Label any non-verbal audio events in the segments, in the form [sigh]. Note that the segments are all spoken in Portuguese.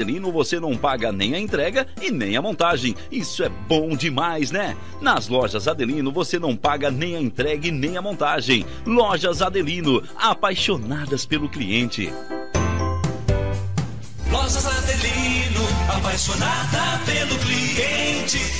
Adelino você não paga nem a entrega e nem a montagem. Isso é bom demais, né? Nas lojas Adelino você não paga nem a entrega e nem a montagem. Lojas Adelino, apaixonadas pelo cliente. Lojas Adelino, apaixonada pelo cliente.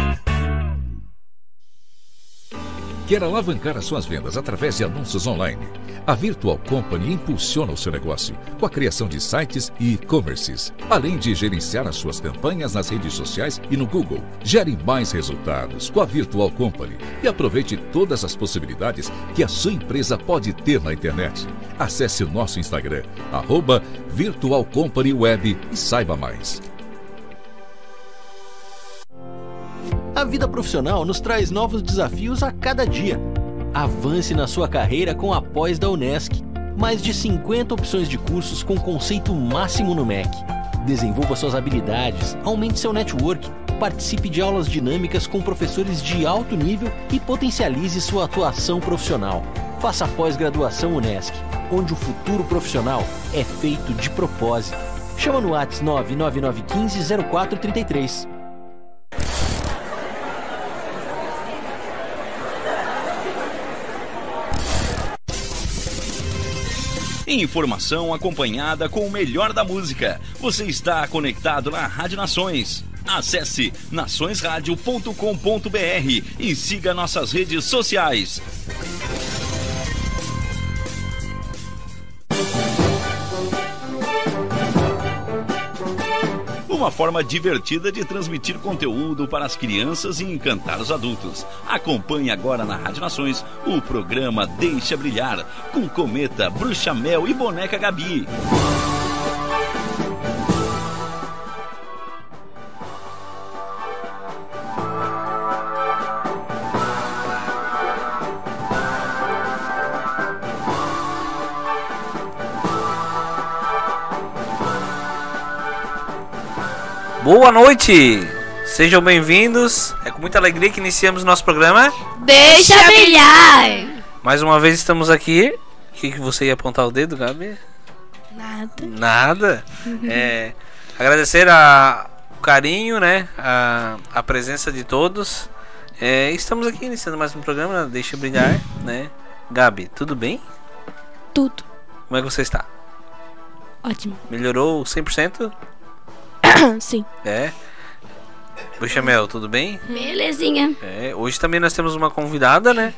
Quer alavancar as suas vendas através de anúncios online? A Virtual Company impulsiona o seu negócio com a criação de sites e e-commerces, além de gerenciar as suas campanhas nas redes sociais e no Google. Gere mais resultados com a Virtual Company e aproveite todas as possibilidades que a sua empresa pode ter na internet. Acesse o nosso Instagram, arroba Virtual Company Web e saiba mais. A vida profissional nos traz novos desafios a cada dia. Avance na sua carreira com a pós da Unesc. Mais de 50 opções de cursos com conceito máximo no MEC. Desenvolva suas habilidades, aumente seu network, participe de aulas dinâmicas com professores de alto nível e potencialize sua atuação profissional. Faça pós-graduação Unesc, onde o futuro profissional é feito de propósito. Chama no WhatsApp 99915 0433. Informação acompanhada com o melhor da música. Você está conectado na Rádio Nações. Acesse naçõesradio.com.br e siga nossas redes sociais. Uma forma divertida de transmitir conteúdo para as crianças e encantar os adultos. Acompanhe agora na Rádio Nações o programa Deixa Brilhar, com Cometa, Bruxa Mel e Boneca Gabi. Boa noite! Sejam bem-vindos. É com muita alegria que iniciamos nosso programa. Deixa brilhar! Mais uma vez estamos aqui. O que, que você ia apontar o dedo, Gabi? Nada. Nada. É, agradecer a, o carinho, né? A, a presença de todos. É, estamos aqui iniciando mais um programa, Deixa Brilhar, né? Gabi, tudo bem? Tudo. Como é que você está? Ótimo. Melhorou 100%? [coughs] Sim. É. Puxa, Mel, tudo bem? Belezinha. É, hoje também nós temos uma convidada, né?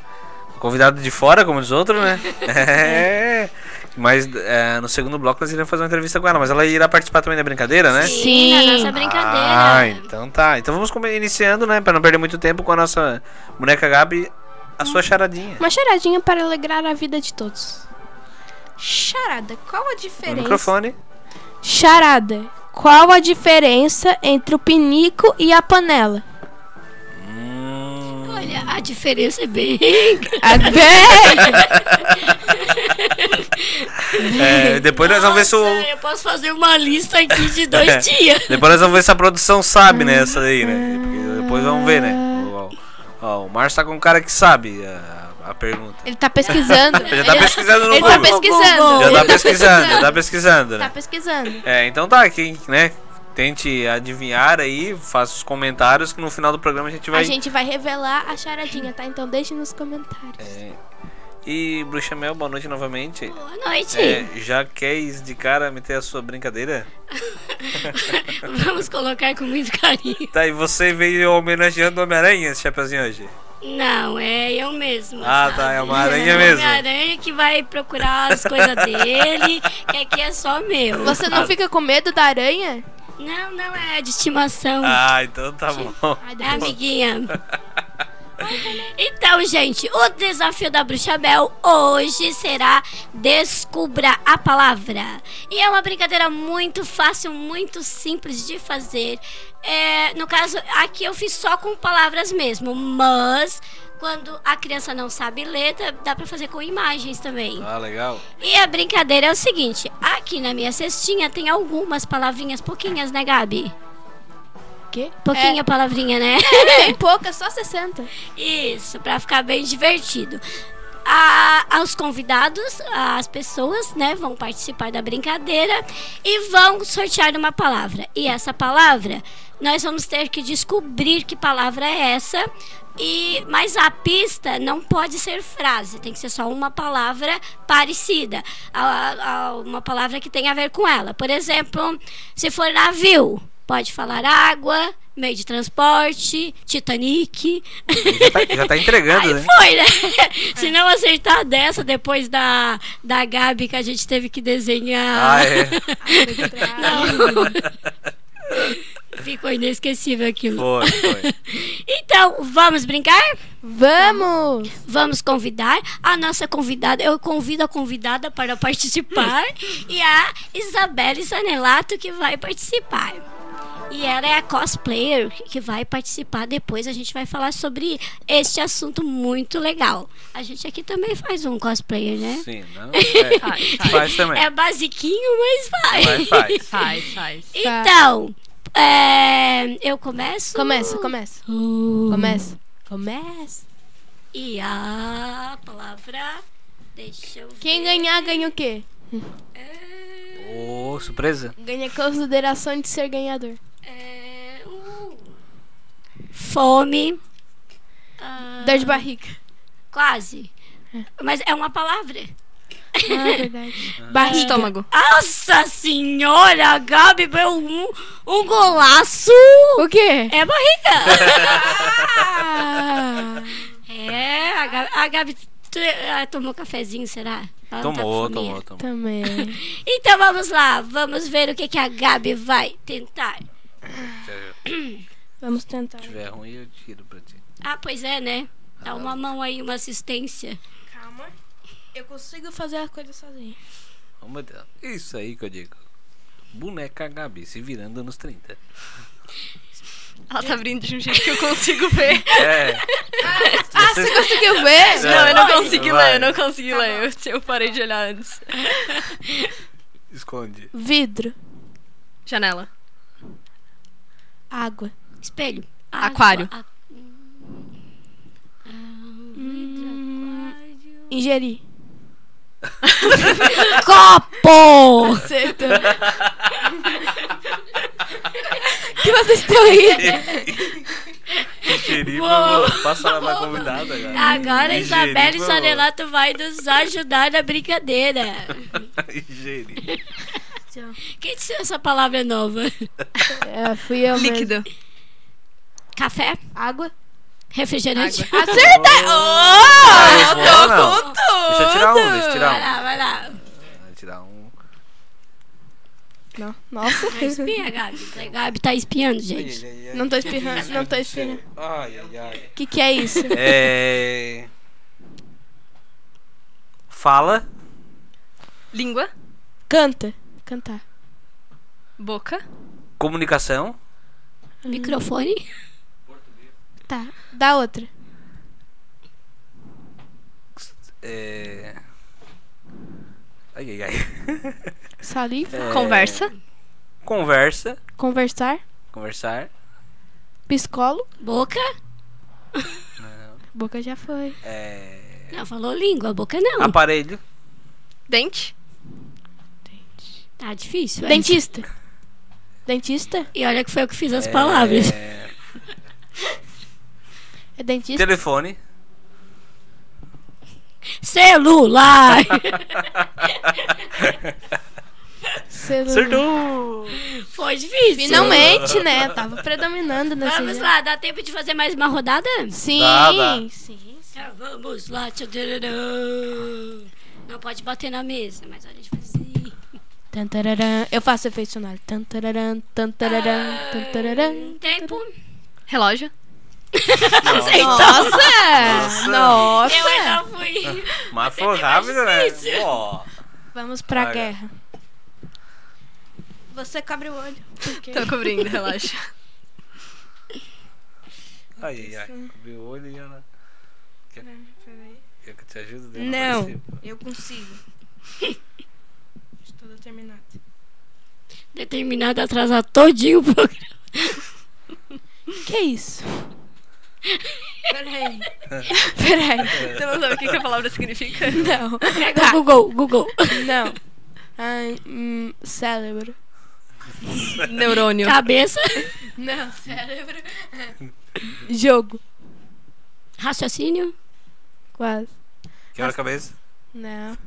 Convidada de fora, como diz outro, né? [laughs] É. Mas é, no segundo bloco nós iremos fazer uma entrevista com ela, mas ela irá participar também da brincadeira, né? Sim, na nossa brincadeira. Ah, então tá. Então vamos iniciando, né? Pra não perder muito tempo com a nossa boneca Gabi, a sua charadinha. Uma charadinha para alegrar a vida de todos. Charada, qual a No diferença? microfone. Charada, qual a diferença entre o pinico e a panela? Hum, Olha, a diferença é bem. A é, depois nós vamos ver se o. Nossa, Eu posso fazer uma lista aqui de dois [laughs] dias. Depois nós vamos ver se a produção sabe, né? Essa daí, né? Porque depois vamos ver, né? O, ó, o Márcio tá com um cara que sabe a, a pergunta. Ele tá pesquisando. [laughs] Já tá pesquisando no Ele tá Google. pesquisando. Já Ele tá pesquisando, já tá pesquisando, Tá pesquisando. É, então tá, quem, né? Tente adivinhar aí, faça os comentários que no final do programa a gente vai. A gente vai revelar a charadinha, tá? Então deixe nos comentários. É. E Bruxa Mel, boa noite novamente. Boa noite. É, já quer ir de cara meter a sua brincadeira? [laughs] Vamos colocar com muito carinho. Tá, e você veio homenageando o Homem-Aranha, esse chapeuzinho hoje? Não, é eu mesmo. Ah, sabe? tá, é uma aranha mesmo. Uma aranha que vai procurar as coisas dele, que aqui é só meu. Você não fica com medo da aranha? Não, não é de estimação. Ah, então tá bom. É amiguinha. [laughs] Então, gente, o desafio da Bruxa Bel hoje será Descubra a Palavra. E é uma brincadeira muito fácil, muito simples de fazer. É, no caso, aqui eu fiz só com palavras mesmo, mas quando a criança não sabe ler, dá, dá pra fazer com imagens também. Ah, legal. E a brincadeira é o seguinte: aqui na minha cestinha tem algumas palavrinhas, pouquinhas, né, Gabi? Quê? Pouquinha palavrinha, né? É, bem [laughs] pouca, só 60. Isso, pra ficar bem divertido. A, aos convidados, as pessoas, né, vão participar da brincadeira e vão sortear uma palavra. E essa palavra, nós vamos ter que descobrir que palavra é essa. E mas a pista não pode ser frase, tem que ser só uma palavra parecida, a- a- uma palavra que tem a ver com ela. Por exemplo, se for navio, pode falar água, meio de transporte, Titanic. Já tá, já tá entregando, [laughs] Aí né? foi, né? [laughs] Se não acertar dessa, depois da, da Gabi que a gente teve que desenhar. Ah, é. [laughs] Ficou inesquecível aquilo. Foi, foi. Então, vamos brincar? Vamos! Vamos convidar a nossa convidada. Eu convido a convidada para participar e a Isabelle Sanelato que vai participar. E ela é a cosplayer que vai participar depois. A gente vai falar sobre este assunto muito legal. A gente aqui também faz um cosplayer, né? Sim, [laughs] não? É, Faz, faz. faz também. É basiquinho, mas faz. Mas faz. Faz, faz. Então, é, eu começo. Começa, começa. Uh, Começa. Começa. E a palavra. Deixa eu ver. Quem ganhar, ganha o quê? Ô, surpresa. Ganha consideração de ser ganhador. É, uh, fome. Ah, Dor de barriga. Quase. Mas é uma palavra. Ah, verdade. [laughs] Barriga. Estômago. Nossa senhora, a Gabi deu um, um golaço. O quê? É barriga. Ah, [laughs] é, a Gabi, a Gabi tu- ela tomou cafezinho, será? Ela tá Tomou, fominha? tomou, tomou. também. [laughs] Então vamos lá, vamos ver o que, que a Gabi vai tentar. Se [coughs] Vamos tentar. tiver ruim, eu tiro pra ti. Ah, pois é, né? Dá uma mão aí, uma assistência. Calma. Eu consigo fazer a coisa sozinho. Oh, meu Deus. Isso aí que eu digo. Boneca Gabi se virando nos 30. Ela tá abrindo de um jeito que eu consigo ver. [laughs] É. Ah, você conseguiu ver? Não, eu não consegui Vai. ler, eu não consegui ler. Eu, eu parei de olhar antes. Esconde. Vidro. Janela. Água. Espelho. Aquário. Água, a- Ingerir. [laughs] Copo! Acertou. [laughs] que vocês estão rindo? Ingerir. Passa lá pra convidada, cara. Agora a Ingerir, por favor. Sanelato vai nos ajudar na brincadeira. [laughs] Ingerir. Quem disse essa palavra nova? [laughs] É, fui eu mesmo. Líquido. Café? Água. Refrigerante? Acertei! Ah, boa, não. Deixa eu tirar um, deixa eu tirar Vai um. lá, vai lá. Eu tirar um. Não. Nossa. Não espia, Gabi. A Gabi tá espiando, gente. Não tô espirrando, não tô espirrando. Ai, ai, ai. O que que é isso? É. Fala. Língua. Canta. Cantar. Boca. Comunicação. Microfone? Tá. Dá outra. É. Ai, ai, ai. [laughs] Saliva. É, Conversa. Conversa. Conversar. Conversar. Psicólogo. Boca? Boca já foi. É. Não, falou língua. Boca não. Aparelho. Dente. Tá difícil. essa. Dentista. Dentista? E olha que foi eu que fiz as palavras. É, É dentista? Telefone. Celular! Celular. Acertou! foi difícil. Finalmente, né? Tava predominando nesse Vamos lá, dá tempo de fazer mais uma rodada? Sim, Dá, dá. sim. Ah, Vamos lá. Não pode bater na mesa, mas a gente vai assim. Eu faço efeito sonoro. Tempo. Relógio. Nossa! Nossa! Eu ainda fui. Mas foi rápido, né? Pô. Vamos pra Olha. guerra. Você cobre o olho. Tô cobrindo, relaxa. Ai, ai, ai. Cobriu o olho e Ana. Quer, quer que eu te ajude? Deu Não. Eu consigo. Estou determinado. Determinado a atrasar todinho o programa. [laughs] Que isso? Peraí. [laughs] Peraí. Você não sabe o que, que a palavra significa? Não. O Google, Google. Não. Ai, hum, cérebro. Neurônio. Cabeça, Não, cérebro. Jogo. raciocínio, Quase. Quebra-cabeça. Não.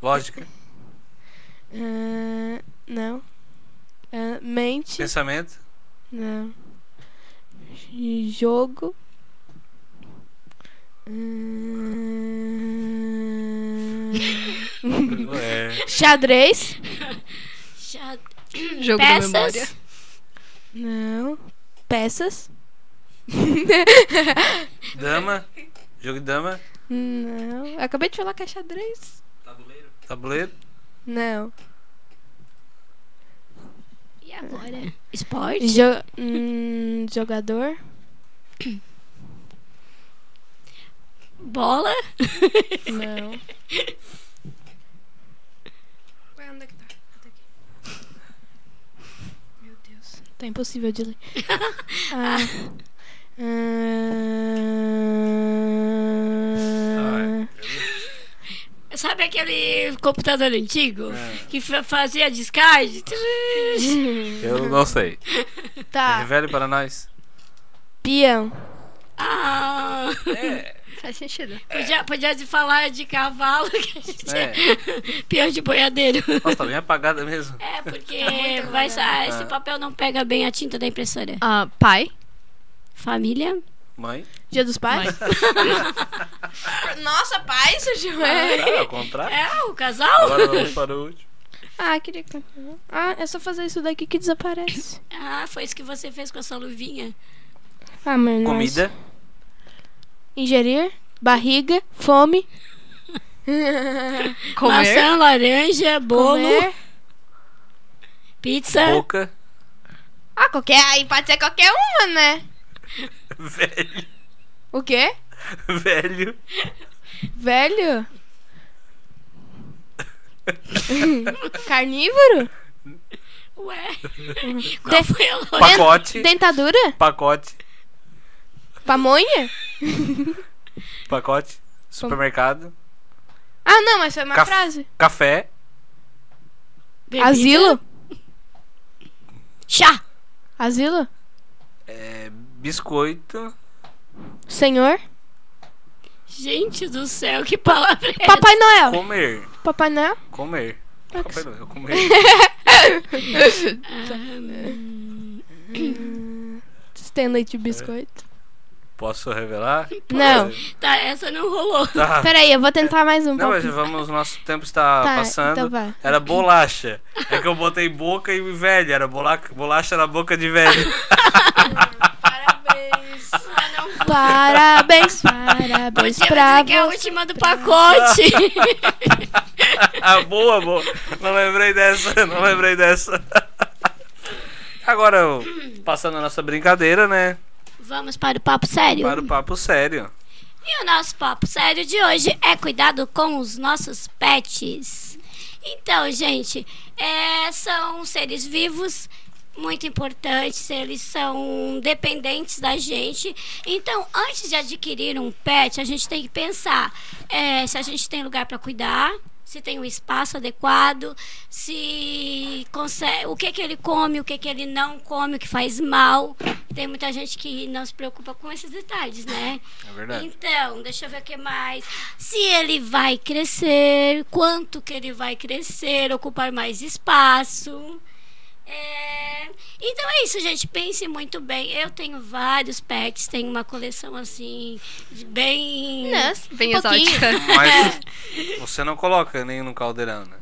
Lógica. Ah, não. Ah, mente. Pensamento. Não. Jogo. [laughs] É. Xadrez. cha- Jogo da peças, memória. Não. Peças. [laughs] Dama. Jogo de dama. Não. Acabei de falar que é xadrez. Tabuleiro. Não. E agora? Esporte, Jo hum, jogador. bola, Não. Ué, onde é que tá? Tá aqui. Meu Deus. Tá impossível de ler. [laughs] Ah. Ah. Sabe aquele computador antigo É. que fa- fazia descarte? [laughs] Eu não sei. Tá. Revele para nós. Peão. Ah, Faz sentido. podia, podia de falar de cavalo, [laughs] que a gente É. [laughs] peão de boiadeiro. Nossa, tá bem apagada mesmo. É, porque vai, sa- esse papel não pega bem a tinta da impressora. Ah, pai. Família, Mãe. Dia dos pais? [laughs] Nossa, pai, surgiu. Ah, ao contrário. é o casal. Agora vamos para o último. Ah, queria. Ah, é só fazer isso daqui que desaparece. Ah, foi isso que você fez com a sua luvinha. Ah, mas Comida. Ingerir, barriga, fome. [laughs] Comer. Maçã, laranja, bolo, Comer. pizza. Boca. Ah, qualquer. Aí pode ser qualquer uma, né? [laughs] Velho. O quê? Velho. Velho? Carnívoro? Ué, qual foi a lógica? Pacote. Dentadura? Pacote. Pamonha? Pacote. Supermercado. Ah, não, mas foi uma Caf- frase. Café. Bebida? Asilo? Chá. Asilo? é, biscoito. Senhor? Gente do céu, que palavra é essa? Papai Noel? Comer. Papai Noel? Comer. Papai Noel, comer. Você tem leite e biscoito? Posso revelar? Não. Tá, essa não rolou. Tá. Peraí, eu vou tentar mais um Não, mas vamos, nosso tempo está Tá, passando. então vai. Era bolacha. É que eu botei boca e velho. Era bola, bolacha na boca de velho. [laughs] Parabéns. Parabéns, pra dizer que é a você. última do pacote. [laughs] ah, boa, boa. Não lembrei dessa, não lembrei dessa. Agora, passando a nossa brincadeira, né? Vamos para o papo sério? Para o papo sério. E o nosso papo sério de hoje é cuidado com os nossos pets. Então, gente, é, são seres vivos muito importantes, eles são dependentes da gente. Então, antes de adquirir um pet, a gente tem que pensar é, se a gente tem lugar para cuidar, se tem um espaço adequado, se consegue, o que que ele come, o que que ele não come, o que faz mal. Tem muita gente que não se preocupa com esses detalhes, né? É verdade. Então, deixa eu ver o que mais. Se ele vai crescer, quanto que ele vai crescer, ocupar mais espaço. É, Então é isso, gente. Pense muito bem. Eu tenho vários pets, tenho uma coleção assim, bem. Nossa, Bem um pouquinho. exótica. Mas [laughs] você não coloca nenhum no caldeirão, né?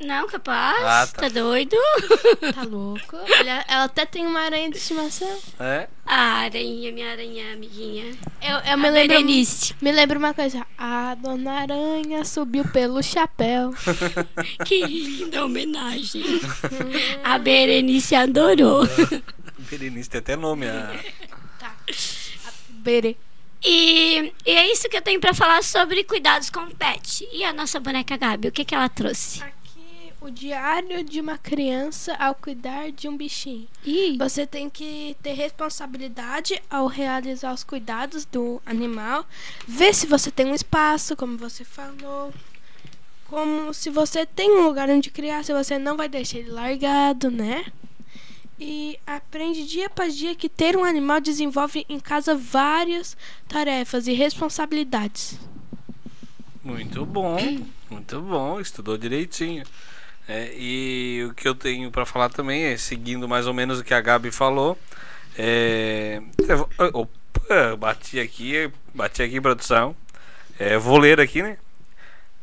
Não, capaz? Ah, tá. tá. doido? [laughs] Tá louco? Ela, ela até tem uma aranha de estimação. É? A aranha, minha aranha, amiguinha. Eu, eu me A lembro. Berenice. Me lembro uma coisa. A dona aranha subiu pelo chapéu. [laughs] Que linda homenagem. A Berenice adorou. Berenice tem até nome. A... Bere. E, e é isso que eu tenho pra falar sobre cuidados com o pet. E a nossa boneca Gabi, o que, que ela trouxe? Aqui, o diário de uma criança ao cuidar de um bichinho. Ih, Você tem que ter responsabilidade ao realizar os cuidados do animal. Ver se você tem um espaço, como você falou. Como se você tem um lugar onde criar, se você não vai deixar ele largado, né? E aprende dia após dia que ter um animal desenvolve em casa várias tarefas e responsabilidades. Muito bom, muito bom, estudou direitinho. É, e o que eu tenho para falar também é, seguindo mais ou menos o que a Gabi falou, é, opa, bati aqui, bati aqui produção, é, vou ler aqui, né?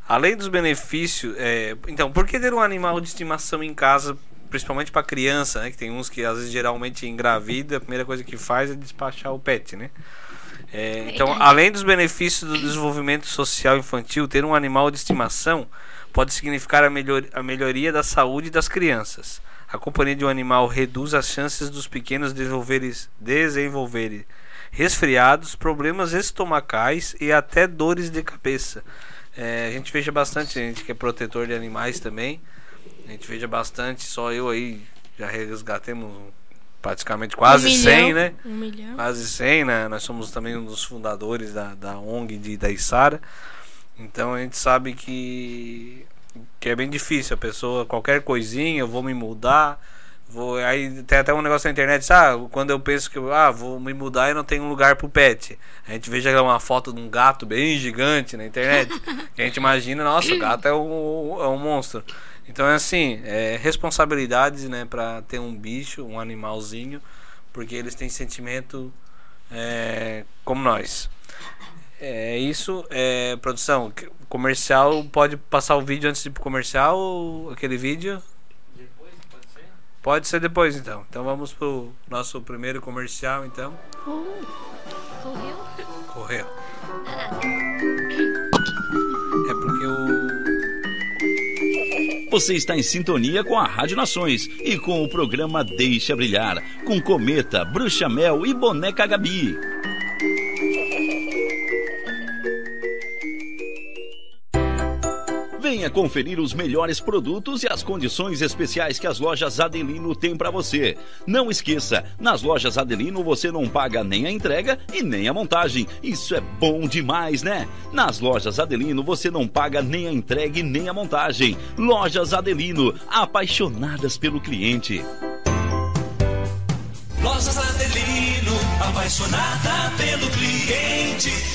Além dos benefícios, é, então, por que ter um animal de estimação em casa, principalmente para criança, né? Que tem uns que às vezes geralmente engravida, a primeira coisa que faz é despachar o pet, né? É, então, além dos benefícios do desenvolvimento social infantil, ter um animal de estimação pode significar a, melhor, a melhoria da saúde das crianças. A companhia de um animal reduz as chances dos pequenos desenvolverem, desenvolverem resfriados, problemas estomacais e até dores de cabeça. É, a gente veja bastante, gente que é protetor de animais também. A gente veja bastante, só eu aí já resgatemos praticamente quase um milhão, 100, né? Um milhão. quase 100, né? Nós somos também um dos fundadores da, da ONG de, da Isara. Então a gente sabe que, que é bem difícil. A pessoa, qualquer coisinha, eu vou me mudar. Vou, aí tem até um negócio na internet, ah, quando eu penso que ah, vou me mudar e não tenho um lugar pro pet. A gente vê já uma foto de um gato bem gigante na internet. a gente imagina, nossa, o gato é um, é um monstro. Então é assim, é responsabilidades, né, para ter um bicho, um animalzinho, porque eles têm sentimento é, como nós. É isso, é, produção. Comercial, pode passar o vídeo antes de ir pro comercial, ou aquele vídeo? Pode ser depois então. Então vamos pro nosso primeiro comercial então. correu? Correu. É porque o Você está em sintonia com a Rádio Nações e com o programa Deixa Brilhar, com Cometa, Bruxa Mel e Boneca Gabi. Conferir os melhores produtos e as condições especiais que as lojas Adelino têm para você. Não esqueça, nas lojas Adelino você não paga nem a entrega e nem a montagem. Isso é bom demais, né? Nas lojas Adelino você não paga nem a entrega e nem a montagem. Lojas Adelino, apaixonadas pelo cliente. Lojas Adelino, apaixonada pelo cliente.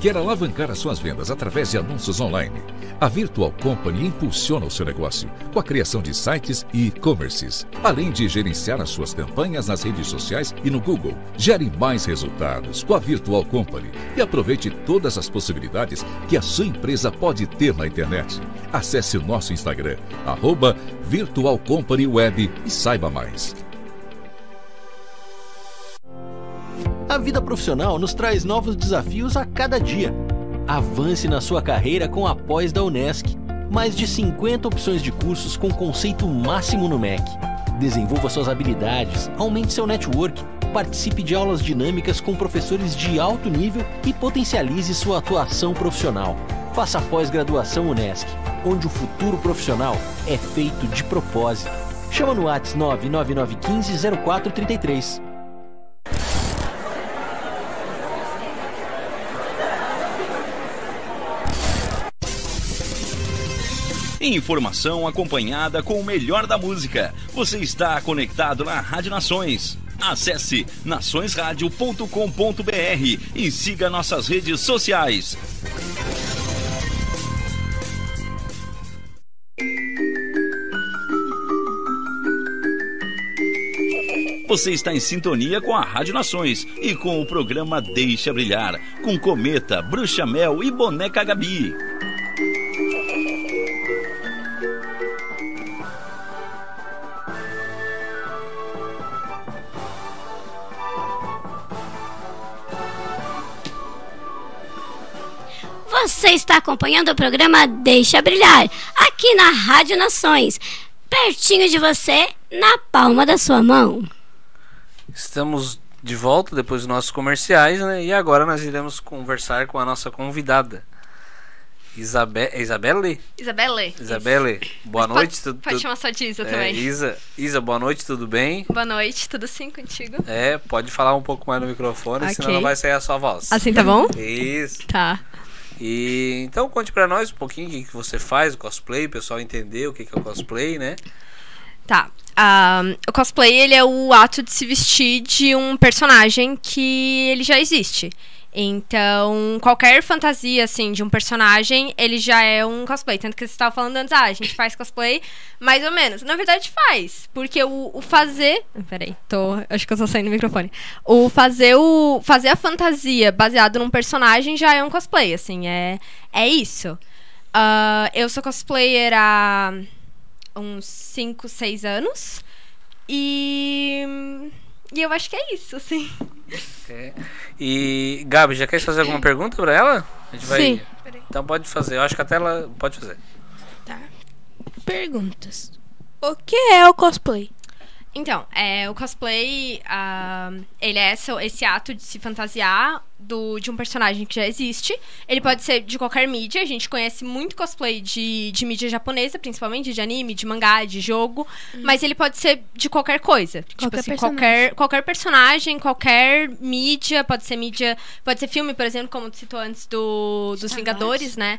Quer alavancar as suas vendas através de anúncios online? A Virtual Company impulsiona o seu negócio com a criação de sites e e-commerces, além de gerenciar as suas campanhas nas redes sociais e no Google. Gere mais resultados com a Virtual Company e aproveite todas as possibilidades que a sua empresa pode ter na internet. Acesse o nosso Instagram, arroba Virtual Company Web e saiba mais. A vida profissional nos traz novos desafios a cada dia. Avance na sua carreira com a pós da Unesc. Mais de 50 opções de cursos com conceito máximo no MEC. Desenvolva suas habilidades, aumente seu network, participe de aulas dinâmicas com professores de alto nível e potencialize sua atuação profissional. Faça a pós-graduação Unesc, onde o futuro profissional é feito de propósito. Chama no Whats 99915 0433. Informação acompanhada com o melhor da música. Você está conectado na Rádio Nações. Acesse naçõesradio.com.br e siga nossas redes sociais. Você está em sintonia com a Rádio Nações e com o programa Deixa Brilhar, com Cometa, Bruxa Mel e Boneca Gabi. Você está acompanhando o programa Deixa Brilhar, aqui na Rádio Nações, pertinho de você, na palma da sua mão. Estamos de volta depois dos nossos comerciais, né? E agora nós iremos conversar com a nossa convidada. Isabe Isabelle? Isabelle. Isabelle, boa Mas noite. Pode, pode chamar só de Isa é, também. Isa, Isa, boa noite, tudo bem? Boa noite, tudo sim contigo? É, pode falar um pouco mais no microfone, Ok. senão não vai sair a sua voz. Assim tá bom? Isso. Tá. E então conte pra nós um pouquinho o que, você faz, o cosplay, o pessoal entender o que, que é o cosplay, né? Tá. Ah, o cosplay, ele é o ato de se vestir de um personagem que ele já existe. Então, qualquer fantasia, assim, de um personagem, ele já é um cosplay. Tanto que você estava falando antes, ah, a gente faz cosplay, mais ou menos. Na verdade, faz. Porque o, o fazer... Peraí, tô... Acho que eu tô saindo do microfone. O fazer, o fazer a fantasia baseado num personagem já é um cosplay, assim, é, é isso. Ah, eu sou cosplayer há uns 5, 6 anos. E. E eu acho que é isso, assim. É. E Gabi, já quer fazer alguma pergunta pra ela? A gente vai. Sim. Então pode fazer. Eu acho que até ela pode fazer. Tá. Perguntas. O que é o cosplay? Então, é, o cosplay, ah, ele é esse, esse ato de se fantasiar do, de um personagem que já existe. Ele pode ser de qualquer mídia. A gente conhece muito cosplay de, de mídia japonesa, principalmente de anime, de mangá, de jogo. Mas ele pode ser de qualquer coisa. tipo Qualquer assim, personagem. qualquer, qualquer personagem, qualquer mídia. Pode ser mídia. Pode ser filme, por exemplo, como tu citou antes do, dos Star Vingadores, né?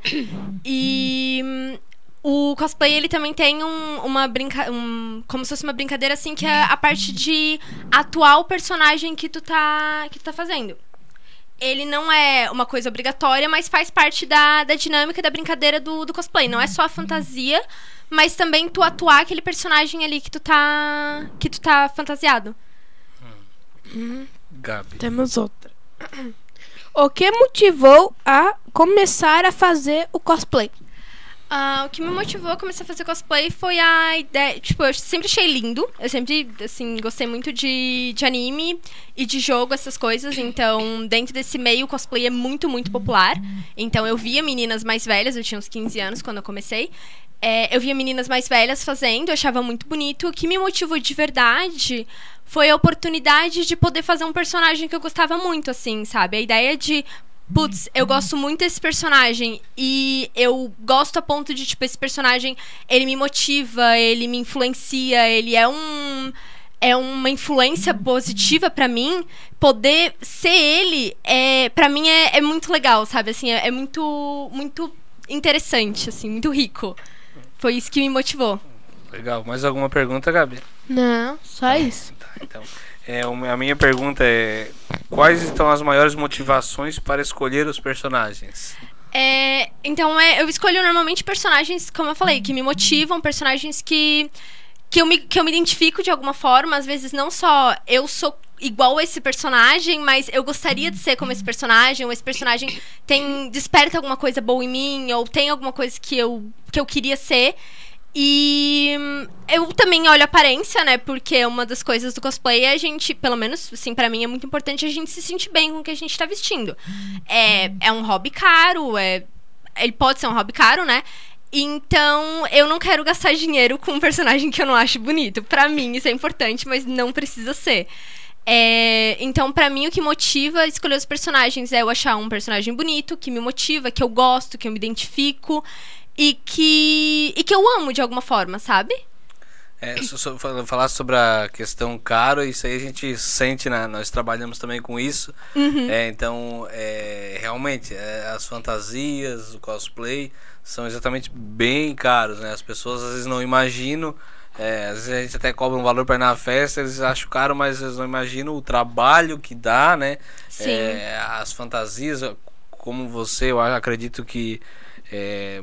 E. hum, o cosplay, ele também tem um, uma brinca... Um, como se fosse uma brincadeira, assim, que é a parte de atuar o personagem que tu tá, que tu tá fazendo. Ele não é uma coisa obrigatória, mas faz parte da, da dinâmica da brincadeira do, do cosplay. Não é só a fantasia, mas também tu atuar aquele personagem ali que tu tá, que tu tá fantasiado. Gabi. Temos outra. O que motivou a começar a fazer o cosplay? Ah, o que me motivou a começar a fazer cosplay foi a ideia. Tipo, eu sempre achei lindo. Eu sempre, assim, gostei muito de, de anime e de jogo, essas coisas. Então, dentro desse meio, o cosplay é muito, muito popular. Então, eu via meninas mais velhas, eu tinha uns 15 anos quando eu comecei. É, eu via meninas mais velhas fazendo, eu achava muito bonito. O que me motivou de verdade foi a oportunidade de poder fazer um personagem que eu gostava muito, assim, sabe? A ideia de Putz, eu gosto muito desse personagem e eu gosto a ponto de, tipo, esse personagem, ele me motiva, ele me influencia, ele é um é uma influência positiva pra mim. Poder ser ele, é, para mim é, é muito legal, sabe? Assim, é, é muito muito interessante, assim, muito rico. Foi isso que me motivou. Legal. Mais alguma pergunta, Gabi? Não, só isso. Tá, então. É, a minha pergunta é: quais estão as maiores motivações para escolher os personagens? É, então, é, eu escolho normalmente personagens, como eu falei, que me motivam, personagens que, que, eu me, que eu me identifico de alguma forma. Às vezes, não só eu sou igual a esse personagem, mas eu gostaria de ser como esse personagem, ou esse personagem tem desperta alguma coisa boa em mim, ou tem alguma coisa que eu, que eu queria ser. E eu também olho a aparência, né? Porque uma das coisas do cosplay é a gente, pelo menos, assim, pra mim é muito importante a gente se sentir bem com o que a gente tá vestindo. É, é um hobby caro, é, ele pode ser um hobby caro, né? Então, eu não quero gastar dinheiro com um personagem que eu não acho bonito. Pra mim, isso é importante, mas não precisa ser. É, então, pra mim, o que motiva escolher os personagens é eu achar um personagem bonito, que me motiva, que eu gosto, que eu me identifico e que, e que eu amo de alguma forma, sabe? É, so- so- fal- falar sobre a questão caro, isso aí a gente sente, né? Nós trabalhamos também com isso. É, então, é, realmente, é, as fantasias, o cosplay são exatamente bem caros, né? As pessoas às vezes não imaginam. é, às vezes a gente até cobra um valor para ir na festa, eles acham caro, mas eles não imaginam o trabalho que dá, né? Sim. É, as fantasias, como você, eu acredito que é,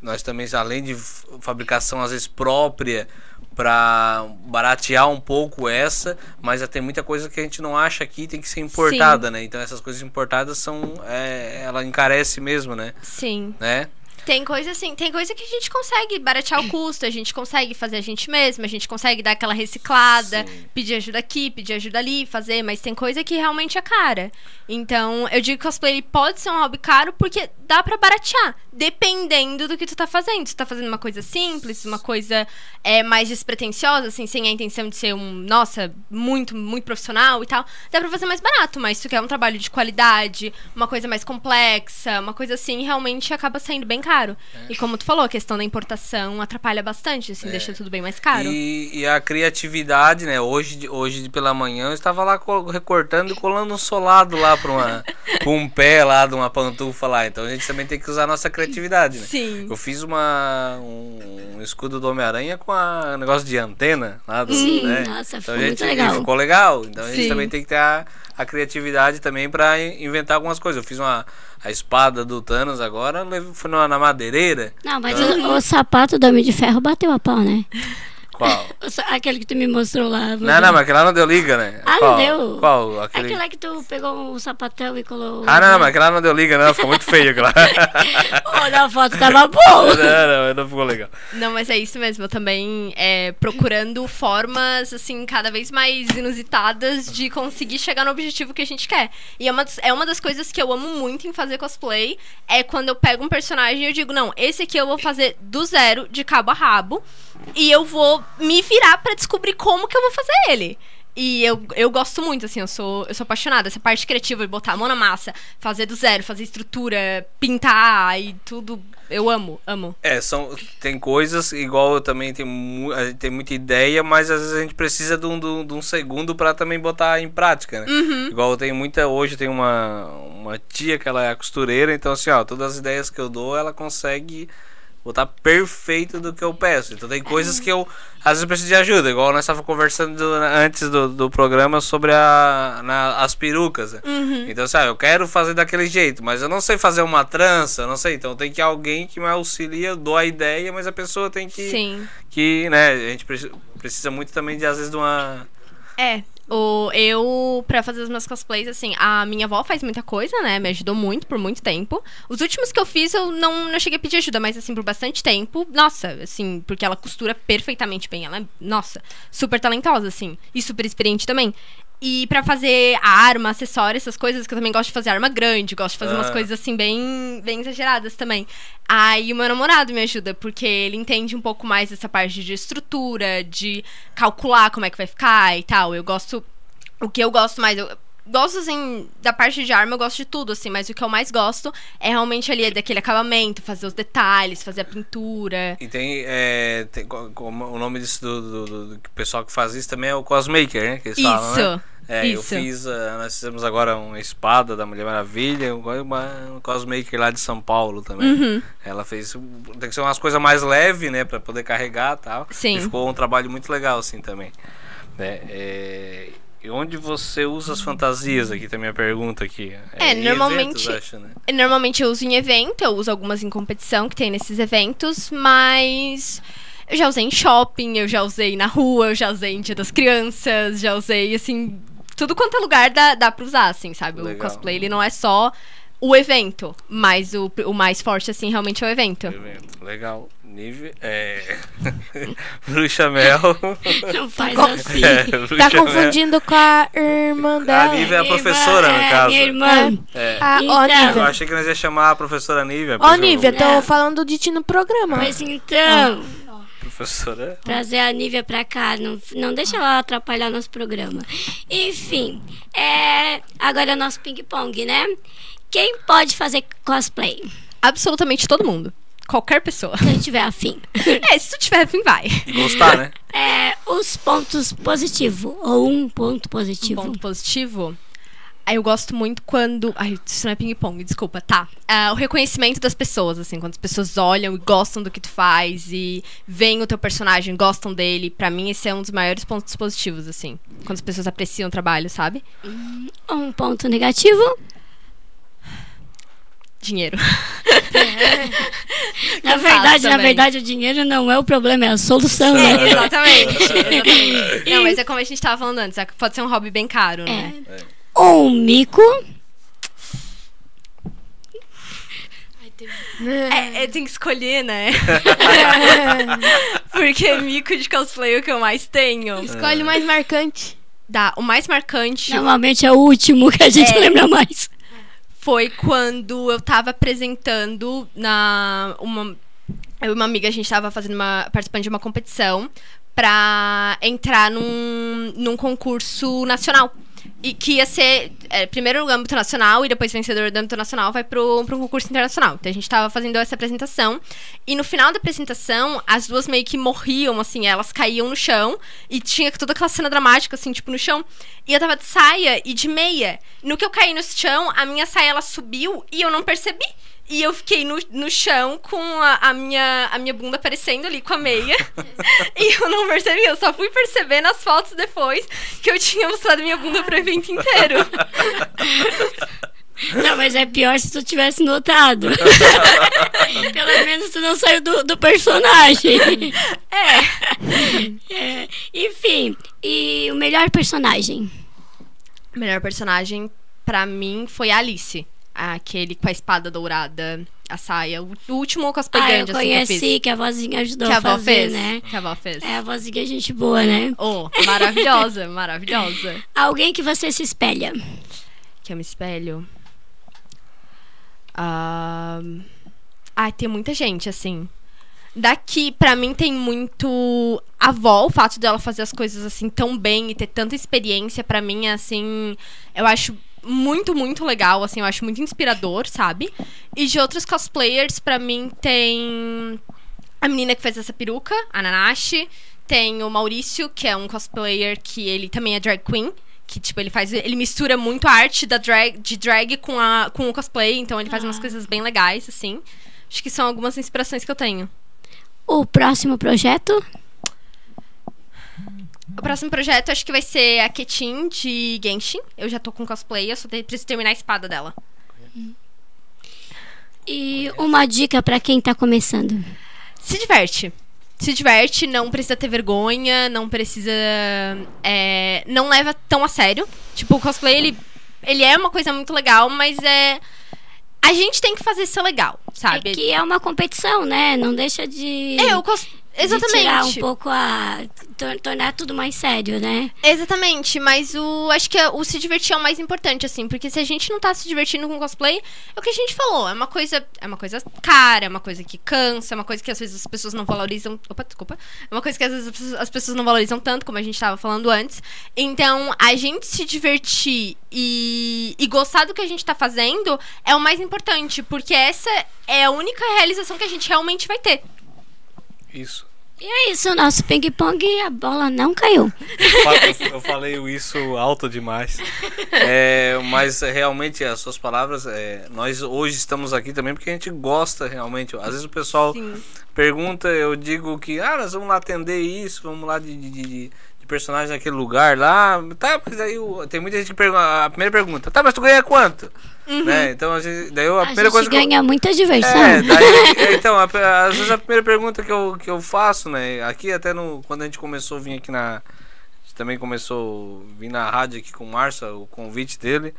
nós também, além de fabricação às vezes própria, para baratear um pouco essa, mas tem muita coisa que a gente não acha aqui tem que ser importada, né? Então essas coisas importadas são, é, ela encarece mesmo, né? Sim. né? Tem coisa assim, tem coisa que a gente consegue baratear o custo, a gente consegue fazer a gente mesma, a gente consegue dar aquela reciclada, Sim. pedir ajuda aqui, pedir ajuda ali, fazer, mas tem coisa que realmente é cara. Então, eu digo que cosplay pode ser um hobby caro porque dá pra baratear, dependendo do que tu tá fazendo. Se tu tá fazendo uma coisa simples, uma coisa é, mais despretensiosa, assim, sem a intenção de ser um, nossa, muito, muito profissional e tal, dá pra fazer mais barato, mas se tu quer um trabalho de qualidade, uma coisa mais complexa, uma coisa assim, realmente acaba saindo bem caro. E como tu falou, a questão da importação atrapalha bastante, assim, deixa tudo bem mais caro. E, e a criatividade, né? Hoje, hoje pela manhã eu estava lá co- recortando e colando um solado lá para uma [laughs] pra um pé lá de uma pantufa lá. Então a gente também tem que usar a nossa criatividade, né? Sim. Eu fiz uma um, um escudo do Homem-Aranha com a um negócio de antena lá do, Sim, né? nossa, então ficou a gente, muito legal. ficou legal. Então a gente Sim. também tem que ter a, a criatividade também para inventar algumas coisas. Eu fiz uma a espada do Thanos agora, fui na, madeireira. Não, mas o, o sapato do Homem de Ferro bateu a pau, né? Qual? [laughs] Aquele que tu me mostrou lá. Não, não, mas aquele lá não deu liga, né? Ah, não Qual? deu? Qual? Aquele... Aquele lá que tu pegou o sapatão e colou. Ah, não, mas aquele lá não deu liga, não. Ficou muito feio aquele lá. [laughs] Pô, na foto tava bom. não, não, não ficou legal. Não, mas é isso mesmo. Eu também é, procurando formas, assim, cada vez mais inusitadas de conseguir chegar no objetivo que a gente quer. E é uma, das- é uma das coisas que eu amo muito em fazer cosplay. É quando eu pego um personagem e eu digo, não, esse aqui eu vou fazer do zero, de cabo a rabo. E eu vou me virar pra descobrir como que eu vou fazer ele. E eu, eu gosto muito, assim, eu sou, eu sou apaixonada. Essa parte criativa de botar a mão na massa, fazer do zero, fazer estrutura, pintar e tudo. Eu amo, amo. É, são, tem coisas, igual eu também tenho, a gente tem muita ideia, mas às vezes a gente precisa de um, de um- de um segundo pra também botar em prática, né? Uhum. Igual eu tenho muita, hoje eu tenho uma, uma tia que ela é costureira, então assim, ó, todas as ideias que eu dou, ela consegue botar perfeito do que eu peço. Então tem coisas que eu às vezes preciso de ajuda, igual nós estávamos conversando antes do, do programa sobre a, na- as perucas. né? Então, sabe, eu quero fazer daquele jeito, mas eu não sei fazer uma trança, não sei. Então tem que alguém que me auxilia, eu dou a ideia, mas a pessoa tem que. Sim. Que, né, a gente preci- precisa muito também de, às vezes, de uma. É. O, eu, pra fazer os meus cosplays, assim, a minha avó faz muita coisa, né? Me ajudou muito por muito tempo. Os últimos que eu fiz, eu não, não cheguei a pedir ajuda, mas, assim, por bastante tempo. Nossa, assim, porque ela costura perfeitamente bem. Ela é, nossa, super talentosa, assim. E super experiente também. E pra fazer arma, acessório, essas coisas, que eu também gosto de fazer arma grande, gosto de fazer umas Ah. coisas, assim, bem, bem exageradas também. Aí o meu namorado me ajuda, porque ele entende um pouco mais dessa parte de estrutura, de calcular como é que vai ficar e tal. Eu gosto. O que eu gosto mais. Eu gosto, assim, da parte de arma, eu gosto de tudo, assim, mas o que eu mais gosto é realmente ali daquele acabamento, fazer os detalhes, fazer a pintura. E tem, é, tem o nome disso do, do, do- do pessoal que faz isso também é o cosmaker, né? Que eles falam, né? Isso. É, eu isso. fiz, ah, nós fizemos agora uma espada da Mulher Maravilha, uma, uma cosmaker lá de São Paulo também. Uhum. Ela fez, tem que ser umas coisas mais leves, né, pra poder carregar e tal. Sim. E ficou um trabalho muito legal, assim, também. Né? É, e onde você usa as fantasias aqui, a minha pergunta aqui. É, em normalmente- eventos, acho, né? Normalmente eu uso em evento, eu uso algumas em competição que tem nesses eventos, mas eu já usei em shopping, eu já usei na rua, eu já usei em Dia das Crianças, já usei, assim, tudo quanto é lugar dá, dá pra usar, assim, sabe? O Legal. cosplay, ele não é só o evento, mas o, o mais forte, assim, realmente é o evento. Evento. Legal. Nível. É. [laughs] Bruxa Mel. Não [laughs] faz assim. É, Tá Mel. confundindo com a irmã A dela. Nívia é a professora, irmã, no é, caso. Minha irmã. É. Ah, ó, Então. Eu Nívia. achei que nós ia chamar a professora Nívia. Ó, isso eu- Nívia, tô É. falando de ti no programa. Mas então, Professora. trazer a Nívia pra cá, não, não deixa ela atrapalhar nosso programa. Enfim, é, agora é o nosso ping-pong, né? Quem pode fazer cosplay? Absolutamente todo mundo. Qualquer pessoa. Quem tiver afim. [laughs] É, se tu tiver afim, vai. Gostar, né? É, os pontos positivos, ou um ponto Um positivo. ponto positivo. Aí eu gosto muito quando. Ai, isso não é ping-pong, desculpa, tá. Ah, o reconhecimento das pessoas, assim, quando as pessoas olham e gostam do que tu faz e veem o teu personagem, gostam dele. Pra mim, esse é um dos maiores pontos positivos, assim. Quando as pessoas apreciam o trabalho, sabe? Um ponto negativo. Dinheiro. [laughs] Na Eu faço verdade, na verdade, o dinheiro não é o problema, é a solução, É, né? exatamente, [laughs] exatamente. Não, mas é como a gente tava falando antes, é pode ser um hobby bem caro, né? Um mico. É, é, tem que escolher, né? [laughs] Porque mico de cosplay é o que eu mais tenho. Escolhe o mais marcante. Dá, o mais marcante Normalmente é o último que a gente É. lembra mais. Foi quando eu tava apresentando na uma eu e uma amiga a gente tava fazendo uma participando de uma competição pra entrar num, num concurso nacional e que ia ser é, primeiro no âmbito nacional e depois vencedor do âmbito nacional vai pro, pro concurso internacional. Então a gente tava fazendo essa apresentação e no final da apresentação as duas meio que morriam, assim, elas caíam no chão e tinha toda aquela cena dramática, assim, tipo, no chão. E eu tava de saia e de meia. No que eu caí no chão, a minha saia ela subiu e eu não percebi. E eu fiquei no, no chão com a, a minha, a minha bunda aparecendo ali com a meia. [laughs] e eu não percebi, eu só fui perceber nas fotos depois que eu tinha mostrado minha bunda pro evento inteiro. [laughs] Não, mas é pior se tu tivesse notado. [laughs] Pelo menos tu não saiu do, do personagem. É. É, Enfim, e o melhor personagem? O melhor personagem pra mim foi a Alice. Aquele com a espada dourada, a saia. O último cosplay Ah, eu grande, assim, que eu conheci, que a vozinha ajudou Que a a fazer, fez. né? Que a avó fez. É, a vozinha é gente boa, né? Oh, maravilhosa, maravilhosa. [laughs] Alguém que você se espelha. Que eu me espelho. Ahn, Ai, tem muita gente, assim. Daqui, pra mim, tem muito. A avó, o fato dela fazer as coisas assim tão bem e ter tanta experiência, pra mim, é assim. Eu acho muito, muito legal, assim, eu acho muito inspirador, sabe? E de outros cosplayers, pra mim, tem a menina que fez essa peruca, a Nanashi. Tem o Maurício, que é um cosplayer que ele também é drag queen. Que, tipo, ele faz. Ele mistura muito a arte da drag, de drag com, a, com o cosplay. Então ele faz umas coisas bem legais, assim. Acho que são algumas inspirações que eu tenho. O próximo projeto? O próximo projeto acho que vai ser a Ketin de Genshin. Eu já tô com cosplay, eu só preciso terminar a espada dela. E uma dica pra quem tá começando. Se diverte. Se diverte, não precisa ter vergonha, não precisa. é, não leva tão a sério. Tipo, o cosplay, ele, ele é uma coisa muito legal, mas é. A gente tem que fazer ser legal, sabe? É que é uma competição, né? Não deixa de. É, o cos... de tirar um Exatamente. pouco a. tor- tornar tudo mais sério, né? Exatamente, mas o acho que é- o se divertir é o mais importante, assim, porque se a gente não tá se divertindo com cosplay, é o que a gente falou, é uma coisa, é uma coisa cara, é uma coisa que cansa, é uma coisa que às vezes as pessoas não valorizam. Opa, desculpa. É uma coisa que às vezes as pessoas- as pessoas não valorizam tanto, como a gente tava falando antes. Então, a gente se divertir e, e gostar do que a gente tá fazendo é o mais importante, porque essa é a única realização que a gente realmente vai ter. Isso. E é isso, o nosso ping-pong, a bola não caiu. Eu fa- Eu falei isso alto demais. É, mas é, realmente as suas palavras, é, nós hoje estamos aqui também porque a gente gosta realmente. Às vezes o pessoal Sim. pergunta, eu digo que ah, nós vamos lá atender isso, vamos lá de, de- de personagem naquele lugar lá. Tá, mas aí o- tem muita gente que pergunta. A primeira pergunta, tá, mas tu ganha quanto? Né? Então a gente, daí eu- a, A primeira gente coisa que eu- ganha muita diversão. é, daí, [laughs] é, então, a- às vezes a primeira pergunta que eu, que eu faço, né? Aqui até no, quando a gente começou a vir aqui na. A gente também começou a vir na rádio aqui com o Márcio, o convite dele.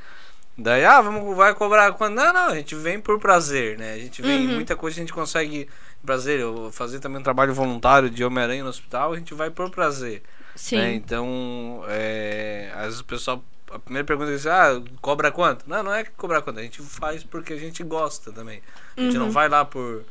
Daí, ah, vamos, vai cobrar quando? Não, não, a gente vem por prazer, né? A gente vem, muita coisa a gente consegue prazer. Eu fazer também um trabalho voluntário de Homem-Aranha no hospital, a gente vai por prazer. Sim. né? Então, é, às vezes o pessoal. A primeira pergunta é assim, ah, cobra quanto? Não, não é que cobrar quanto, a gente faz porque a gente gosta também. A gente não vai lá por.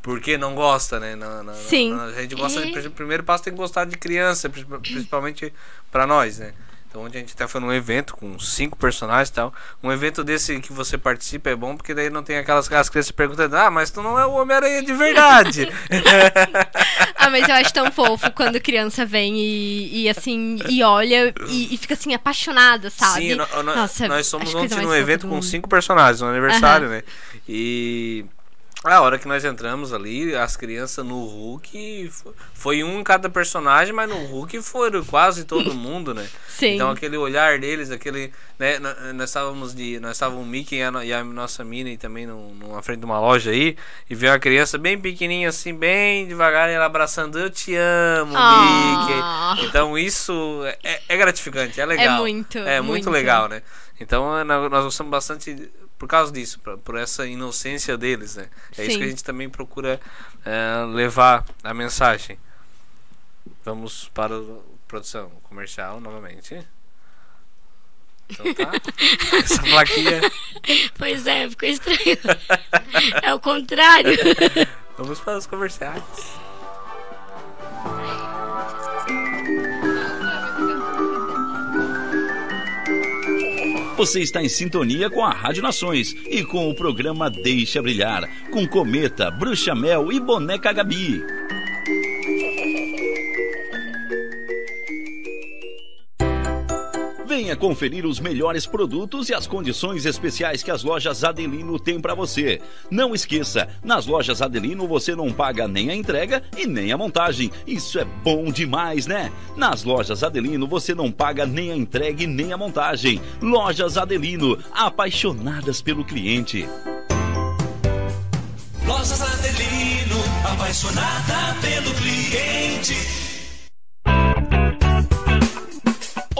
Porque não gosta, né? Não, não, Sim. não, a gente gosta. É. De, o primeiro passo tem que gostar de criança, princip- principalmente pra nós, né? Então onde a gente até foi num evento com cinco personagens e tal. Um evento desse que você participa é bom porque daí não tem aquelas as crianças perguntando, ah, mas tu não é o Homem-Aranha de verdade. [laughs] ah, mas eu acho tão fofo quando criança vem e, e assim, e olha e, e, fica assim, apaixonada, sabe? Sim, no, no, Nossa, nós somos ontem num evento com cinco personagens, no aniversário, uhum. né? E a hora que nós entramos ali, as crianças no Hulk, foi um em cada personagem, mas no Hulk foram quase todo [laughs] mundo, né? Sim. Então aquele olhar deles, aquele, né, nós estávamos de, nós estávamos o Mickey e a, e a nossa Minnie também no, numa frente de uma loja aí, e veio uma criança bem pequenininha assim, bem devagar, ela abraçando, eu te amo, oh. Mickey. Então isso é, é, gratificante, é legal. É muito, é muito, muito legal, né? Então nós gostamos bastante por causa disso, por, por essa inocência deles, né? É Sim. isso que a gente também procura é, levar a mensagem. Vamos para a produção comercial novamente. Então tá. [laughs] Essa plaquinha. Pois é, ficou estranho. É o contrário. Vamos para os comerciais. [laughs] Você está em sintonia com a Rádio Nações e com o programa Deixa Brilhar, com Cometa, Bruxa Mel e Boneca Gabi. Venha conferir os melhores produtos e as condições especiais que as lojas Adelino têm para você. Não esqueça, nas lojas Adelino você não paga nem a entrega e nem a montagem. Isso é bom demais, né? Nas lojas Adelino você não paga nem a entrega e nem a montagem. Lojas Adelino, apaixonadas pelo cliente. Lojas Adelino, apaixonada pelo cliente.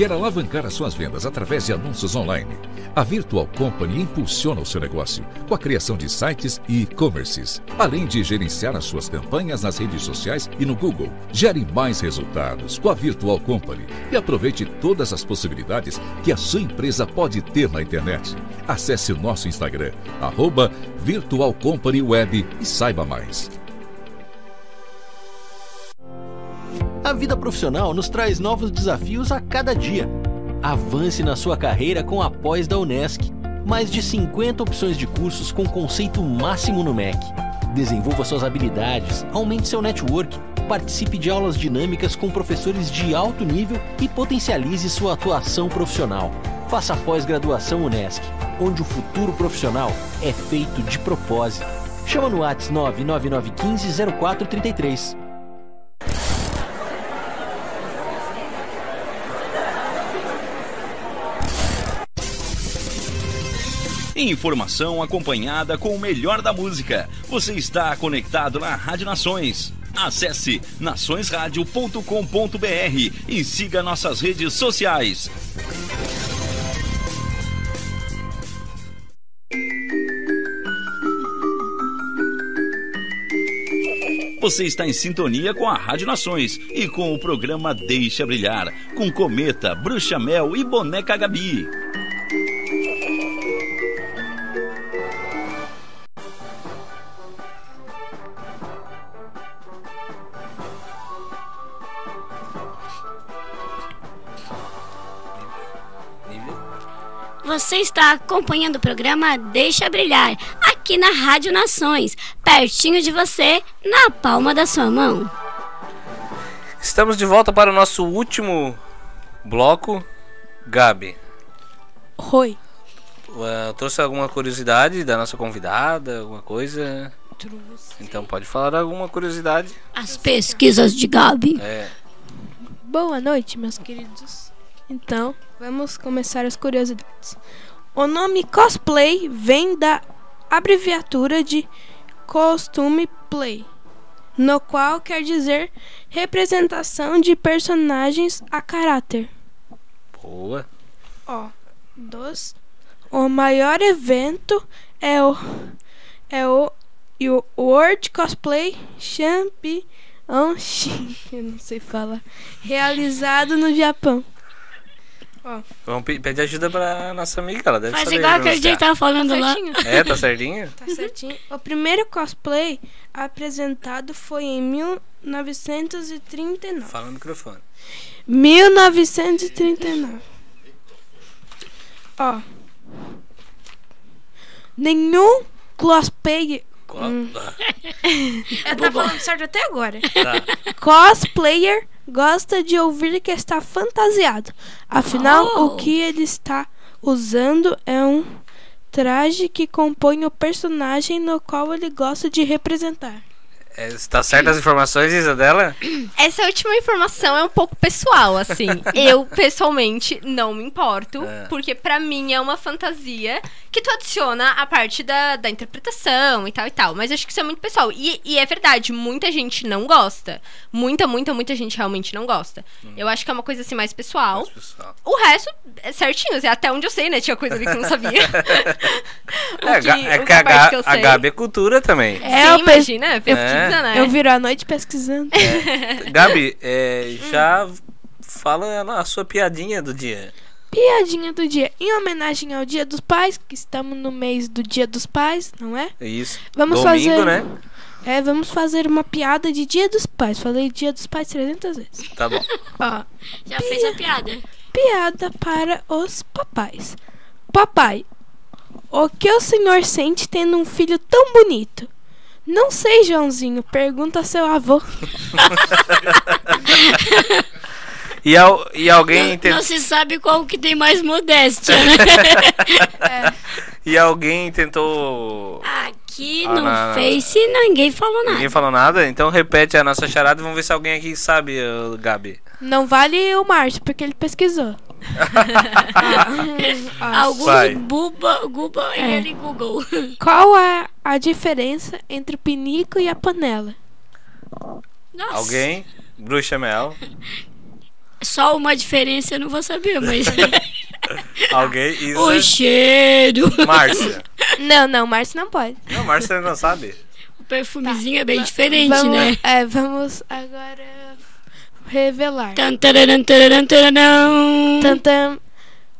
Quer alavancar as suas vendas através de anúncios online? A Virtual Company impulsiona o seu negócio com a criação de sites e e-commerces, além de gerenciar as suas campanhas nas redes sociais e no Google. Gere mais resultados com a Virtual Company e aproveite todas as possibilidades que a sua empresa pode ter na internet. Acesse o nosso Instagram, arroba Virtual Company Web e saiba mais. A vida profissional nos traz novos desafios a cada dia. Avance na sua carreira com a pós da Unesc. Mais de 50 opções de cursos com conceito máximo no MEC. Desenvolva suas habilidades, aumente seu network, participe de aulas dinâmicas com professores de alto nível e potencialize sua atuação profissional. Faça a pós-graduação Unesc, onde o futuro profissional é feito de propósito. Chama no WhatsApp 99915 0433. Informação acompanhada com o melhor da música. Você está conectado na Rádio Nações. Acesse naçõesradio.com.br e siga nossas redes sociais. Você está em sintonia com a Rádio Nações e com o programa Deixa Brilhar, com Cometa, Bruxa Mel e Boneca Gabi. Você está acompanhando o programa Deixa Brilhar, aqui na Rádio Nações, pertinho de você, na palma da sua mão. Estamos de volta para o nosso último bloco. Gabi. Oi. Uh, trouxe alguma curiosidade da nossa convidada, alguma coisa? Trouxe. Então pode falar alguma curiosidade. As pesquisas de Gabi. É. Boa noite, meus queridos. Então, vamos começar as curiosidades. O nome cosplay vem da abreviatura de costume play, no qual quer dizer representação de personagens a caráter. Boa. Ó, dos. O maior evento é o é o, e o World Cosplay Championship, [laughs] eu não sei falar, realizado no Japão. Vamos pe- pedir ajuda pra nossa amiga, ela deve Faz saber igual aquele dia pronunciar. que tava falando lá. Certinho? É, tá certinho? Tá certinho. O primeiro cosplay apresentado foi em 1939. Fala no microfone. 1939. Ó. Nenhum cosplayer. Co- Hum. Ah, Eu tô falando certo até agora. Tá. Cosplayer gosta de ouvir que está fantasiado. Afinal, Oh. o que ele está usando é um traje que compõe o personagem no qual ele gosta de representar. É, tá certas as informações, Isa, dela? [clears throat] Essa última informação é um pouco pessoal, assim. [laughs] Eu, pessoalmente, não me importo, É. porque pra mim é uma fantasia que tu adiciona a parte da, da interpretação e tal e tal. Mas acho que isso é muito pessoal. E, e é verdade, muita gente não gosta. Muita, muita, muita gente realmente não gosta. Eu acho que é uma coisa assim mais pessoal. Mas, pessoal. O resto é certinho, assim, até onde eu sei, né? Tinha coisa ali que eu não sabia. [laughs] É, Ga- é que a, que a Gabi é cultura também. É, Sim, eu pe- imagina, pesquisa, né? Eu viro a noite pesquisando. [laughs] Gabi, é, já fala a sua piadinha do dia. Piadinha do dia. Em homenagem ao Dia dos Pais, que estamos no mês do Dia dos Pais, não é? É Isso. Vamos Domingo, fazer- né? É, vamos fazer uma piada de Dia dos Pais. Falei Dia dos Pais 300 vezes. Tá bom. Ó, Já fez a piada. piada para os papais. Papai, o que o senhor sente tendo um filho tão bonito? Não sei, Joãozinho. Pergunta a seu avô. [laughs] E, al- e alguém Não, tentou. não se sabe qual que tem mais modéstia, [laughs] né? E alguém tentou. Aqui Ah, no não. Face ninguém falou nada. Ninguém falou nada? Então repete a nossa charada e vamos ver se alguém aqui sabe, Gabi. Não vale o Márcio, porque ele pesquisou. [laughs] Ah, Alguns buba, guba É. ele Google. [laughs] Qual é a diferença entre o pinico e a panela? Nossa, Alguém? Bruxa Mel. Só uma diferença eu não vou saber, mas [laughs] Alguém? Isa. o cheiro. Márcia. Não, não, Márcio não pode. Não, Márcia não sabe. O perfumezinho é bem diferente, vamos, né? é, vamos agora revelar. Tan, tararam, tararam, tararam. Tantam.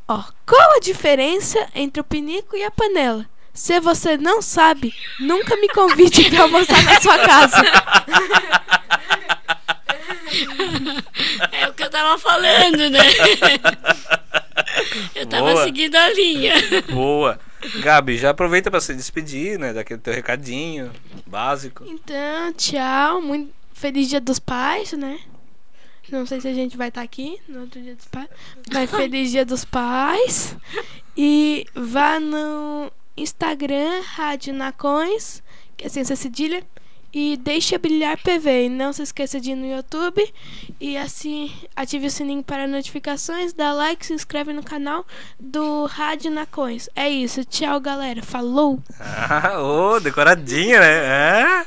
Ó, qual a diferença entre o pinico e a panela? Se você não sabe, nunca me convide pra almoçar na sua casa. [laughs] [laughs] É o que eu tava falando, né? Eu tava Boa. seguindo a linha. [laughs] Boa. Gabi, já aproveita pra se despedir, né? Daquele teu recadinho básico. Então, tchau. Muito feliz Dia dos Pais, né? Não sei se a gente vai estar aqui no outro Dia dos Pais. Mas [laughs] feliz Dia dos Pais. E vá no Instagram, Rádio Nacões, que é ciência cedilha. E deixe brilhar PV. E não se esqueça de ir no YouTube. E assim, ative o sininho para notificações. Dá like, se inscreve no canal do Rádio Nacões. É isso. Tchau, galera. Falou! Ah, [laughs] ô, decoradinha, né? É.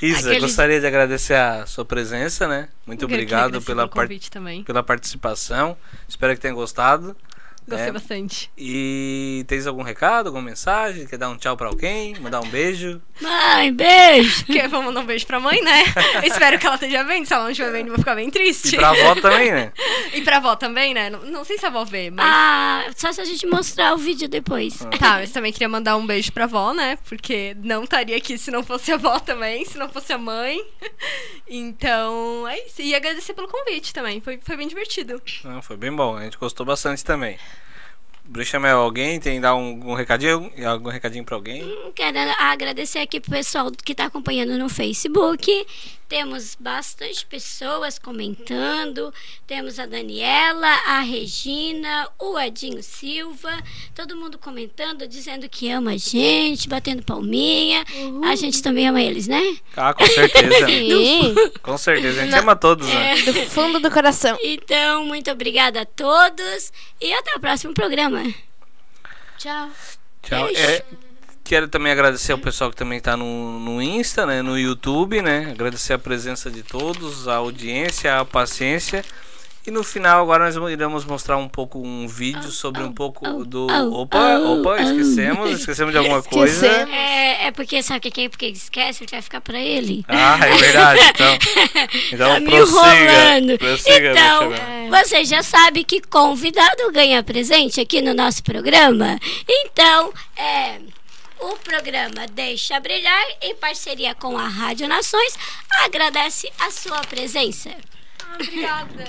Isa, Aqueles- gostaria de agradecer a sua presença, né? Muito Eu obrigado pela, pela participação. Espero que tenha gostado. Gostei É. bastante. E tens algum recado, alguma mensagem? Quer dar um tchau pra alguém? Mandar um beijo? Mãe, beijo. Que vamos mandar um beijo pra mãe, né? [laughs] Espero que ela esteja vendo. Se ela não estiver vendo, eu vou ficar bem triste. E pra avó também, né? [laughs] E pra avó também, né? Não, não sei se a avó vê, mas. Ah, só se a gente mostrar o vídeo depois. Tá, mas também queria mandar um beijo pra avó, né? Porque não estaria aqui se não fosse a avó também, se não fosse a mãe. [laughs] Então, é isso. E agradecer pelo convite também. Foi, foi bem divertido. Não, foi bem bom, a gente gostou bastante também. Bruxa alguém tem dar um, um recadinho? Algum recadinho pra alguém? Quero agradecer aqui pro pessoal que está acompanhando no Facebook. Temos bastante pessoas comentando. Temos a Daniela, a Regina, o Edinho Silva. Todo mundo comentando, dizendo que ama a gente, batendo palminha. A gente também ama eles, né? Ah, com certeza. [laughs] Sim, [laughs] com certeza, a gente ama todos, né? do fundo do coração. Então, muito obrigada a todos e até o próximo programa. Tchau. Tchau. Beijo. É, quero também agradecer ao pessoal que também tá no, no Insta, né? No YouTube, né? Agradecer a presença de todos, a audiência, a paciência. E no final, agora nós iremos mostrar um pouco um vídeo sobre um pouco do. Opa, opa, esquecemos, esquecemos de alguma coisa. É, é porque sabe o que é? Porque esquece, vai ficar pra ele. Ah, é verdade. Então, [laughs] então Tá me prossiga. enrolando. prossiga então, você já sabe que convidado ganha presente aqui no nosso programa. Então, é. O programa Deixa Brilhar, em parceria com a Rádio Nações, agradece a sua presença. Obrigada.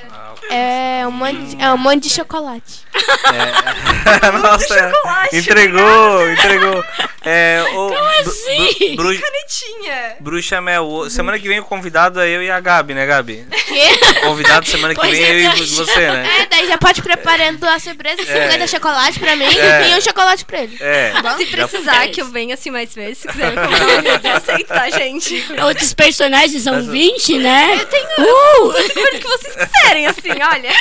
É um monte, é um monte de chocolate. É. [laughs] Nossa, entregou, entregou. É, o, Como assim? Canetinha. Bruxa Mel, semana que vem o convidado é eu e a Gabi, né, Gabi? Quê? Convidado semana que Pois vem é eu e tô você, né? É, daí já pode ir preparando a surpresa, 50 chocolate pra mim É. e um chocolate pra ele. É. Se já- precisar que eu venha assim mais vezes, se quiser vez, eu aceito, tá, gente? Outros personagens são 20, né? Eu tenho. Uh! Que vocês quiserem, assim, olha.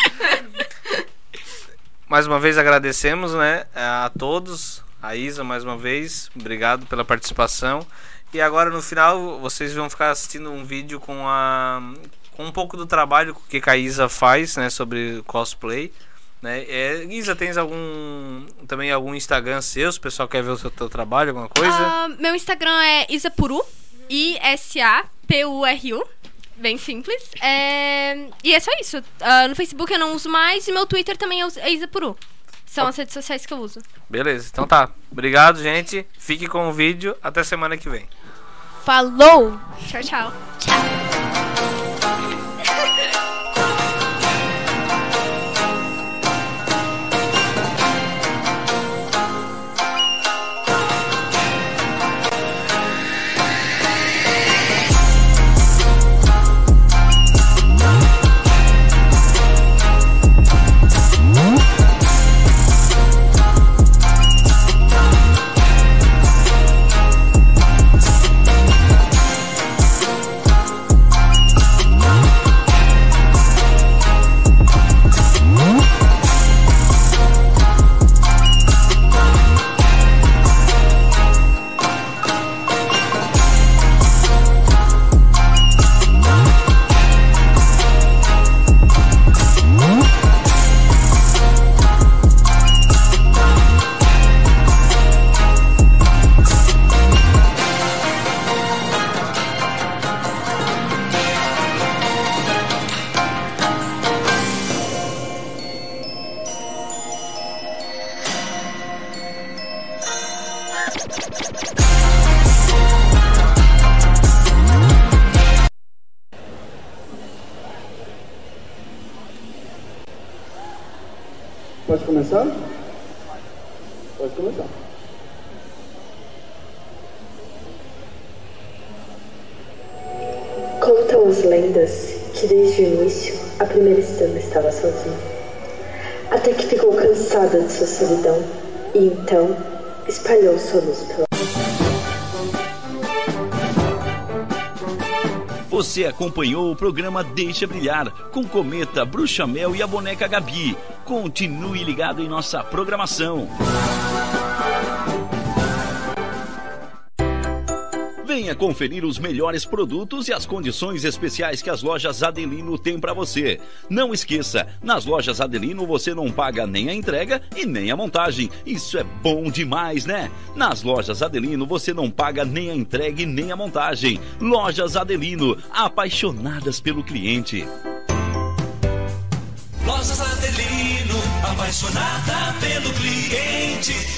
Mais uma vez agradecemos, né, a todos, a Isa mais uma vez, obrigado pela participação. E agora no final vocês vão ficar assistindo um vídeo com a com um pouco do trabalho que a Isa faz, né, sobre cosplay, né? É, Isa, tens algum também algum Instagram seu, se o pessoal quer ver o seu teu trabalho, alguma coisa? Ah, meu Instagram é Isapuru, I-S-A-P-U-R-U. Bem simples. É, E é só isso. Ah, no Facebook eu não uso mais e meu Twitter também é é Isapuru. São as redes sociais que eu uso. Beleza. Então tá. Obrigado, gente. Fique com o vídeo. Até semana que vem. Falou! Tchau, tchau. Pode começar? Pode começar. Contam as lendas que desde o início a primeira estrela estava sozinha. Até que ficou cansada de sua solidão e então espalhou sua luz pela Você acompanhou o programa Deixa Brilhar com Cometa, Bruxa Mel e a boneca Gabi. Continue ligado em nossa programação. Venha conferir os melhores produtos e as condições especiais que as lojas Adelino têm para você. Não esqueça, nas lojas Adelino você não paga nem a entrega e nem a montagem. Isso é bom demais, né? Nas lojas Adelino você não paga nem a entrega e nem a montagem. Lojas Adelino, apaixonadas pelo cliente. Lojas Adelino, apaixonada pelo cliente.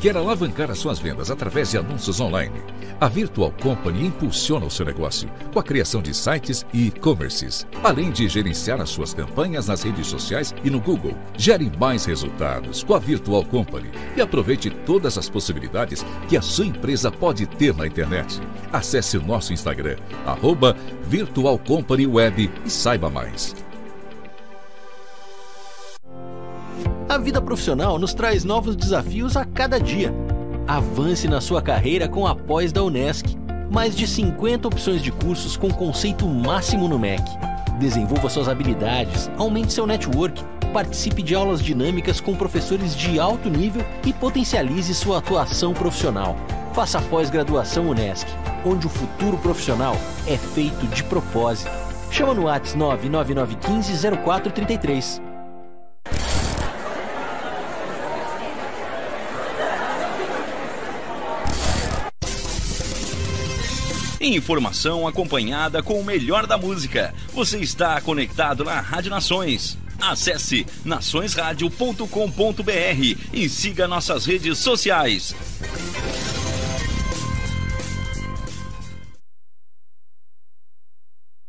Quer alavancar as suas vendas através de anúncios online? A Virtual Company impulsiona o seu negócio com a criação de sites e e-commerces, além de gerenciar as suas campanhas nas redes sociais e no Google. Gere mais resultados com a Virtual Company e aproveite todas as possibilidades que a sua empresa pode ter na internet. Acesse o nosso Instagram, arroba Virtual Company Web e saiba mais. A vida profissional nos traz novos desafios a cada dia. Avance na sua carreira com a pós da Unesc. Mais de 50 opções de cursos com conceito máximo no MEC. Desenvolva suas habilidades, aumente seu network, participe de aulas dinâmicas com professores de alto nível e potencialize sua atuação profissional. Faça a pós-graduação Unesc, onde o futuro profissional é feito de propósito. Chama no WhatsApp 99915 0433. Informação acompanhada com o melhor da música. Você está conectado na Rádio Nações. Acesse naçõesradio.com.br e siga nossas redes sociais.